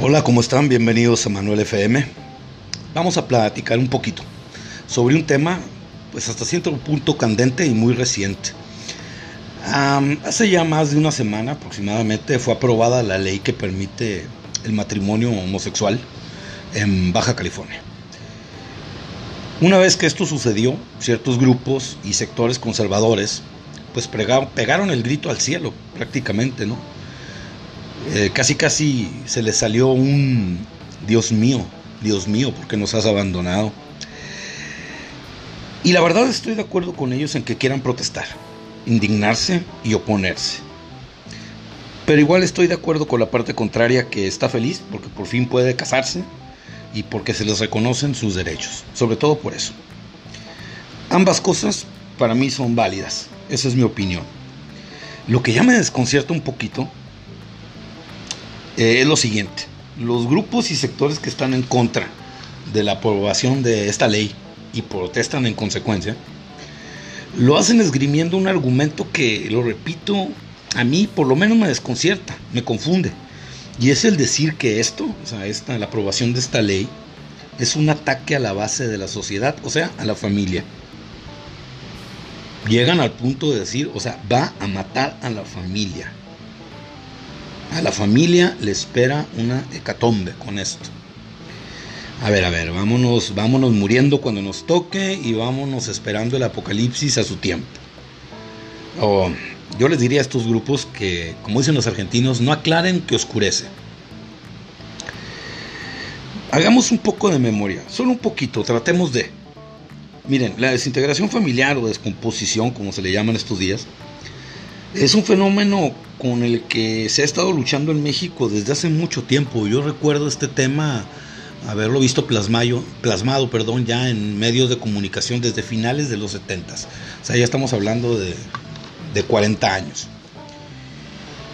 Hola, ¿cómo están? Bienvenidos a Manuel FM. Vamos a platicar un poquito sobre un tema, pues hasta cierto punto candente y muy reciente. hace ya más de una semana aproximadamente fue aprobada la ley que permite el matrimonio homosexual en Baja California. Una vez que esto sucedió, ciertos grupos y sectores conservadores pues pegaron el grito al cielo prácticamente, ¿no? Eh, casi casi se le salió un Dios mío, Dios mío, porque nos has abandonado? Y la verdad estoy de acuerdo con ellos en que quieran protestar, indignarse y oponerse. Pero igual estoy de acuerdo con la parte contraria que está feliz porque por fin puede casarse y porque se les reconocen sus derechos, sobre todo por eso. Ambas cosas para mí son válidas, esa es mi opinión. Lo que ya me desconcierta un poquito eh, es lo siguiente. Los grupos y sectores que están en contra de la aprobación de esta ley y protestan en consecuencia, lo hacen esgrimiendo un argumento que, lo repito, a mí por lo menos me desconcierta, me confunde. Y es el decir que esto, o sea, esta, la aprobación de esta ley, es un ataque a la base de la sociedad, o sea, a la familia. Llegan al punto de decir, o sea, va a matar a la familia. A la familia le espera una hecatombe con esto. A ver, a ver, vámonos, vámonos muriendo cuando nos toque y vámonos esperando el apocalipsis a su tiempo. yo les diría a estos grupos que, como dicen los argentinos, no aclaren que oscurece. Hagamos un poco de memoria, solo un poquito, tratemos de. Miren, la desintegración familiar o descomposición, como se le llama estos días, es un fenómeno con el que se ha estado luchando en México desde hace mucho tiempo. Yo recuerdo este tema haberlo visto plasmado, plasmado perdón, ya en medios de comunicación desde finales de los 70. O sea, ya estamos hablando de, de 40 años.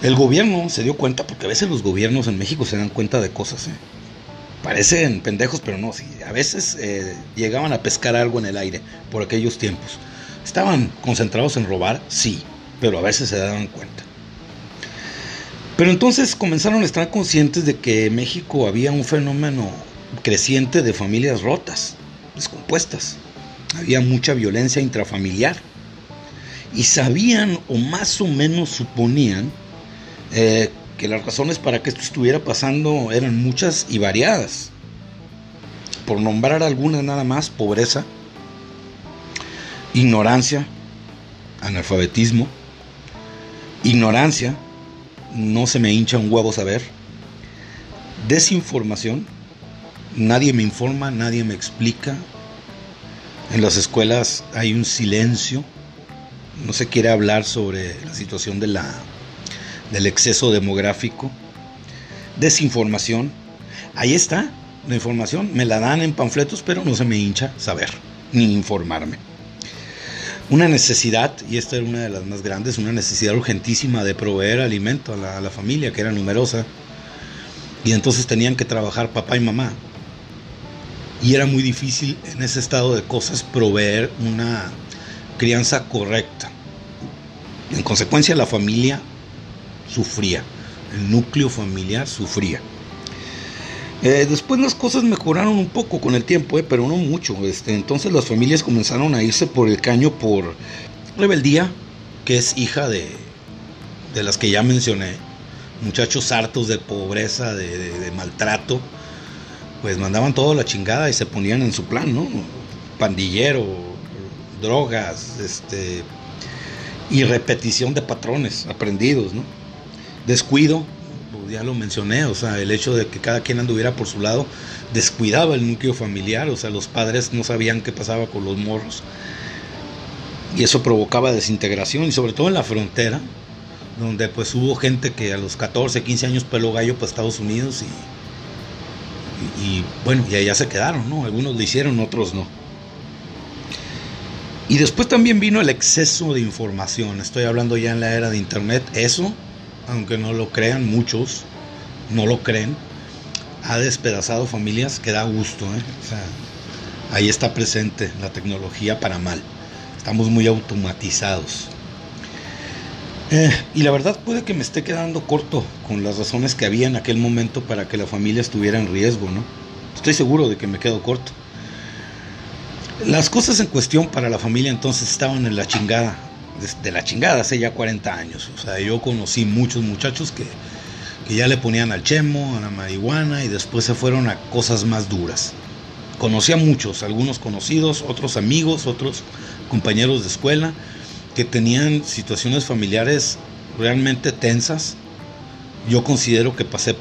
El gobierno se dio cuenta, porque a veces los gobiernos en México se dan cuenta de cosas. ¿eh? Parecen pendejos, pero no. A veces eh, llegaban a pescar algo en el aire por aquellos tiempos. ¿Estaban concentrados en robar? Sí pero a veces se daban cuenta. Pero entonces comenzaron a estar conscientes de que en México había un fenómeno creciente de familias rotas, descompuestas. Había mucha violencia intrafamiliar. Y sabían o más o menos suponían eh, que las razones para que esto estuviera pasando eran muchas y variadas. Por nombrar algunas nada más, pobreza, ignorancia, analfabetismo, Ignorancia, no se me hincha un huevo saber. Desinformación, nadie me informa, nadie me explica. En las escuelas hay un silencio, no se quiere hablar sobre la situación del exceso demográfico. Desinformación, ahí está la información, me la dan en panfletos, pero no se me hincha saber ni informarme una necesidad, y esta era una de las más grandes, una necesidad urgentísima de proveer alimento a la, familia, que era numerosa, y entonces tenían que trabajar papá y mamá. Y era muy difícil en ese estado de cosas proveer una crianza correcta. En consecuencia la familia sufría, el núcleo familiar sufría. Eh, después las cosas mejoraron un poco con el tiempo, eh, pero no mucho. Este, entonces las familias comenzaron a irse por el caño por rebeldía, que es hija de, de las que ya mencioné. Muchachos hartos de pobreza, de, maltrato, pues mandaban todo la chingada y se ponían en su plan, ¿no? Pandillero, drogas, este, y repetición de patrones aprendidos, ¿no? Descuido, ya lo mencioné, o sea, el hecho de que cada quien anduviera por su lado descuidaba el núcleo familiar, o sea, los padres no sabían qué pasaba con los morros. Y eso provocaba desintegración, y sobre todo en la frontera, donde pues hubo gente que a los 14, 15 años peló gallo para Estados Unidos y, y, bueno, y allá se quedaron, ¿no? Algunos lo hicieron, otros no. Y después también vino el exceso de información, estoy hablando ya en la era de Internet, eso aunque no lo crean muchos, no lo creen, ha despedazado familias que da gusto. ¿eh? ahí está presente la tecnología para mal. Estamos muy automatizados. Eh, y la verdad puede que me esté quedando corto con las razones que había en aquel momento para que la familia estuviera en riesgo, ¿no? Estoy seguro de que me quedo corto. Las cosas en cuestión para la familia entonces estaban en la chingada, de la chingada hace ya 40 años. O sea, yo conocí muchos muchachos que, que ya le ponían al chemo, a la marihuana y después se fueron a cosas más duras. Conocí a muchos, algunos conocidos, otros amigos, otros compañeros de escuela que tenían situaciones familiares realmente tensas. Yo considero que pasé,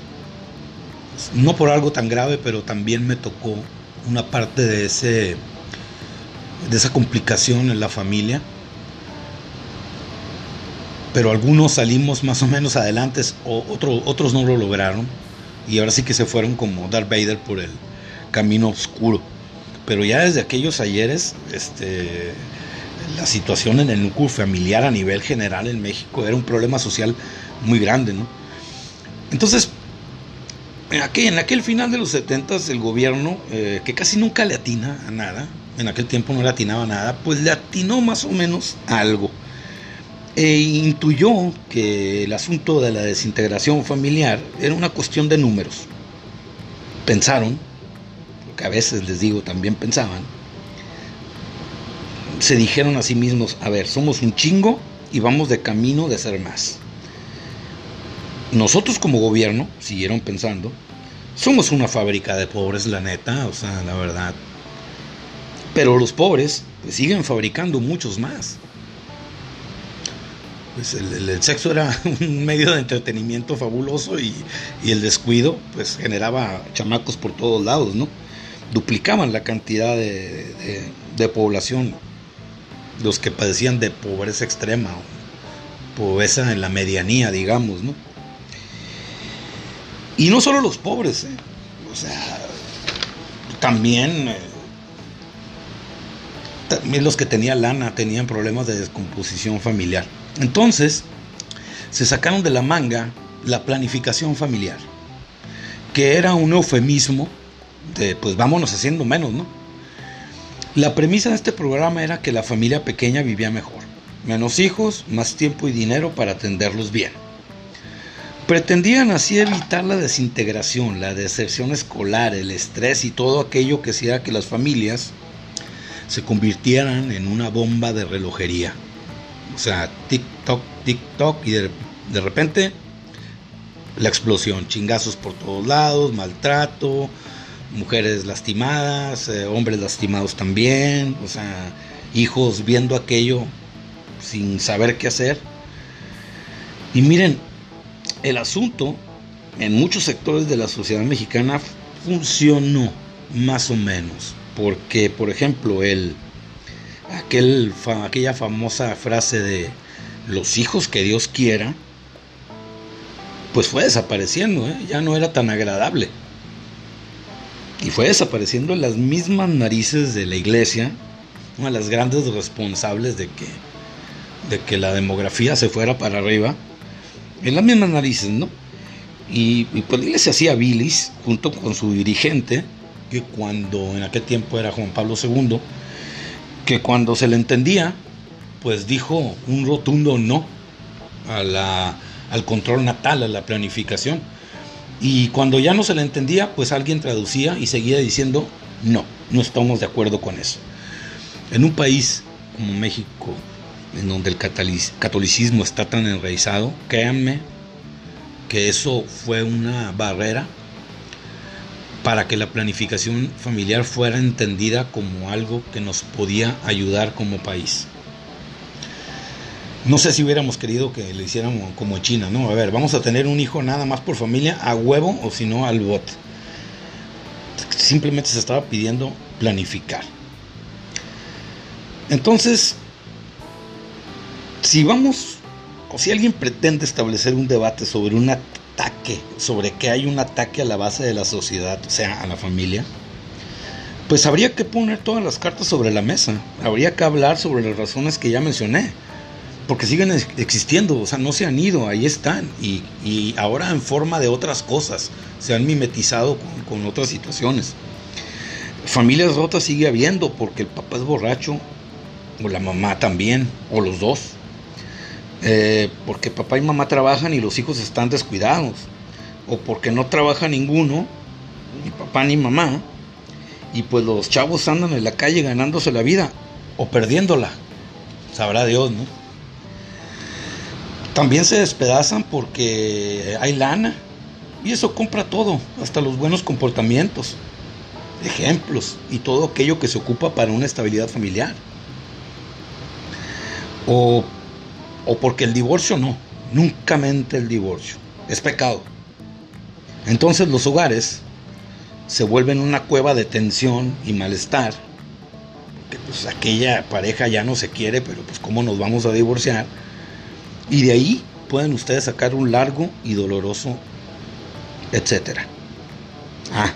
no por algo tan grave, pero también me tocó una parte de, ese, de esa complicación en la familia. Pero algunos salimos más o menos adelante, otro, otros no lo lograron. Y ahora sí que se fueron como Darth Vader por el camino oscuro. Pero ya desde aquellos ayeres, este, la situación en el núcleo familiar a nivel general en México era un problema social muy grande, ¿no? Entonces, en aquel, en aquel final de los 70 el gobierno, eh, que casi nunca le atina a nada, en aquel tiempo no le atinaba a nada, pues le atinó más o menos a algo. E intuyó que el asunto de la desintegración familiar era una cuestión de números. Pensaron, que a veces les digo también pensaban, se dijeron a sí mismos, a ver, somos un chingo y vamos de camino de ser más. Nosotros como gobierno, siguieron pensando, somos una fábrica de pobres, la neta, o sea, la verdad. Pero los pobres pues, siguen fabricando muchos más. Pues el, sexo era un medio de entretenimiento fabuloso y, el descuido pues generaba chamacos por todos lados, ¿no? Duplicaban la cantidad de, población los que padecían de pobreza extrema, pobreza en la medianía, digamos, ¿no? Y no solo los pobres, ¿eh? o sea, también, eh, también los que tenían lana tenían problemas de descomposición familiar. Entonces, se sacaron de la manga la planificación familiar, que era un eufemismo de, pues vámonos haciendo menos, ¿no? La premisa de este programa era que la familia pequeña vivía mejor. Menos hijos, más tiempo y dinero para atenderlos bien. Pretendían así evitar la desintegración, la deserción escolar, el estrés y todo aquello que hacía que las familias se convirtieran en una bomba de relojería. O sea, tic-toc, tic-toc y de, de repente la explosión, chingazos por todos lados, maltrato, mujeres lastimadas, eh, hombres lastimados también, o sea, hijos viendo aquello sin saber qué hacer. Y miren, el asunto en muchos sectores de la sociedad mexicana funcionó más o menos, porque por ejemplo, el, aquel, aquella famosa frase de los hijos que Dios quiera, pues fue desapareciendo, ¿eh? ya no era tan agradable. Y fue desapareciendo en las mismas narices de la iglesia, una de las grandes responsables de que, de que la demografía se fuera para arriba, en las mismas narices, ¿no? Y, pues la iglesia hacía bilis junto con su dirigente, que cuando en aquel tiempo era Juan Pablo II, que cuando se le entendía, pues dijo un rotundo no a la, al control natal, a la planificación. Y cuando ya no se le entendía, pues alguien traducía y seguía diciendo, no, no estamos de acuerdo con eso. En un país como México, en donde el catolicismo está tan enraizado, créanme que eso fue una barrera para que la planificación familiar fuera entendida como algo que nos podía ayudar como país. No sé si hubiéramos querido que le hiciéramos como China, ¿no? A ver, vamos a tener un hijo nada más por familia, a huevo o si no al bot. Simplemente se estaba pidiendo planificar. Entonces, si vamos, o si alguien pretende establecer un debate sobre un ataque, sobre que hay un ataque a la base de la sociedad, o sea, a la familia, pues habría que poner todas las cartas sobre la mesa. Habría que hablar sobre las razones que ya mencioné porque siguen existiendo, o sea, no se han ido, ahí están, y, ahora en forma de otras cosas, se han mimetizado con, otras situaciones. Familias rotas sigue habiendo porque el papá es borracho, o la mamá también, o los dos. Eh, porque papá y mamá trabajan y los hijos están descuidados, o porque no trabaja ninguno, ni papá ni mamá, y pues los chavos andan en la calle ganándose la vida o perdiéndola, sabrá Dios, ¿no? También se despedazan porque hay lana y eso compra todo, hasta los buenos comportamientos, ejemplos y todo aquello que se ocupa para una estabilidad familiar. O, o porque el divorcio no, nunca mente el divorcio, es pecado. Entonces los hogares se vuelven una cueva de tensión y malestar, porque pues aquella pareja ya no se quiere, pero pues cómo nos vamos a divorciar. Y de ahí pueden ustedes sacar un largo y doloroso etcétera. Ah,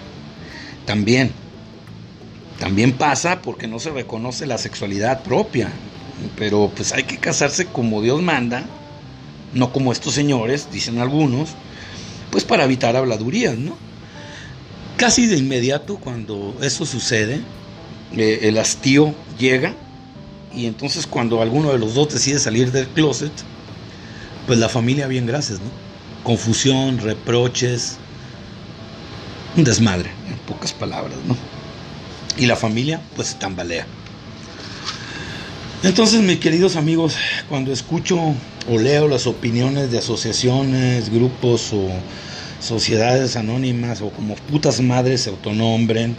también, también pasa porque no se reconoce la sexualidad propia, pero pues hay que casarse como Dios manda, no como estos señores, dicen algunos, pues para evitar habladurías, ¿no? Casi de inmediato cuando eso sucede, eh, el hastío llega y entonces cuando alguno de los dos decide salir del closet, pues la familia bien gracias, ¿no? Confusión, reproches, un desmadre, en pocas palabras, ¿no? Y la familia, pues, tambalea. Entonces, mis queridos amigos, cuando escucho o leo las opiniones de asociaciones, grupos o sociedades anónimas o como putas madres se autonombren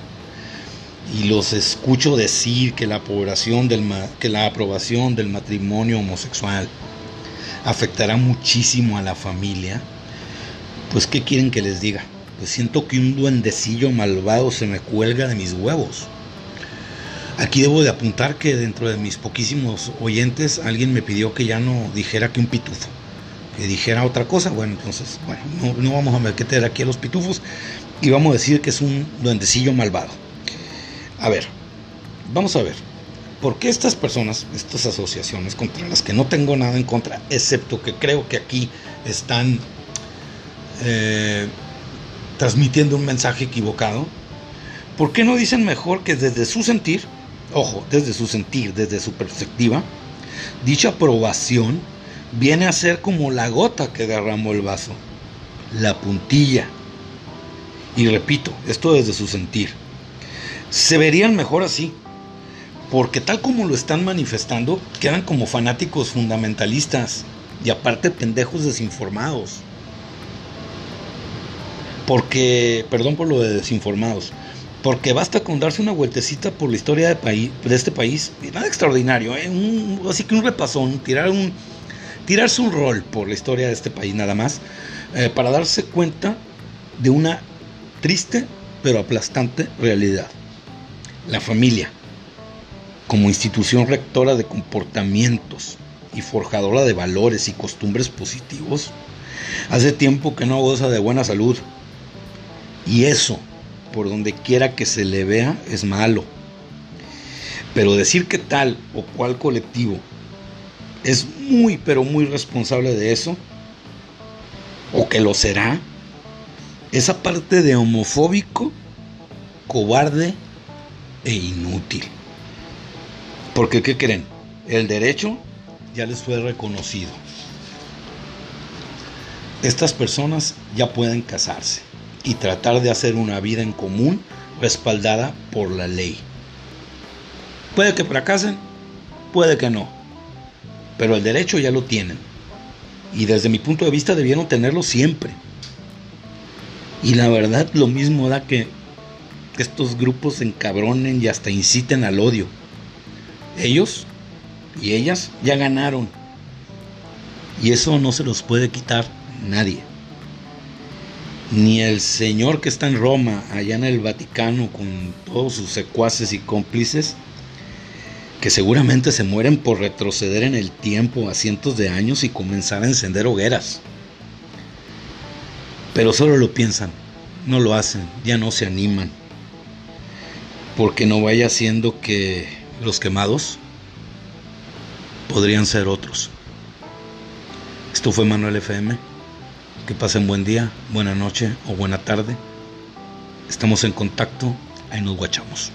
y los escucho decir que la aprobación del, que la aprobación del matrimonio homosexual afectará muchísimo a la familia, pues ¿qué quieren que les diga? pues siento que un duendecillo malvado se me cuelga de mis huevos. Aquí debo de apuntar que dentro de mis poquísimos oyentes alguien me pidió que ya no dijera que un pitufo, que dijera otra cosa. Bueno, entonces, bueno, no, vamos a meter aquí a los pitufos y vamos a decir que es un duendecillo malvado. A ver, vamos a ver. ¿Por qué estas personas, estas asociaciones contra las que no tengo nada en contra, excepto que creo que aquí están eh, transmitiendo un mensaje equivocado? ¿Por qué no dicen mejor que desde su sentir, ojo, desde su sentir, desde su perspectiva, dicha aprobación viene a ser como la gota que derramó el vaso, la puntilla? Y repito, esto desde su sentir. Se verían mejor así, porque tal como lo están manifestando, quedan como fanáticos fundamentalistas y aparte pendejos desinformados porque, perdón por lo de desinformados, porque basta con darse una vueltecita por la historia de, país, de este país, nada extraordinario, ¿eh? así que un repasón, tirar un, tirarse un rol por la historia de este país nada más, eh, para darse cuenta de una triste pero aplastante realidad. La familia, como institución rectora de comportamientos y forjadora de valores y costumbres positivos, hace tiempo que no goza de buena salud y eso, por donde quiera que se le vea, es malo. Pero decir que tal o cual colectivo es muy, pero muy responsable de eso, o que lo será, esa parte de homofóbico, cobarde e inútil. Porque, ¿qué creen? El derecho ya les fue reconocido. Estas personas ya pueden casarse y tratar de hacer una vida en común respaldada por la ley. Puede que fracasen, puede que no, pero el derecho ya lo tienen. Y desde mi punto de vista debieron tenerlo siempre. Y la verdad lo mismo da que estos grupos se encabronen y hasta inciten al odio. Ellos y ellas ya ganaron. Y eso no se los puede quitar nadie ni el señor que está en Roma, allá en el Vaticano, con todos sus secuaces y cómplices, que seguramente se mueren por retroceder en el tiempo a cientos de años y comenzar a encender hogueras. Pero solo lo piensan, no lo hacen, ya no se animan, porque no vaya siendo que los quemados podrían ser otros. Esto fue Manuel FM. Que pasen buen día, buena noche o buena tarde. Estamos en contacto, ahí nos guachamos.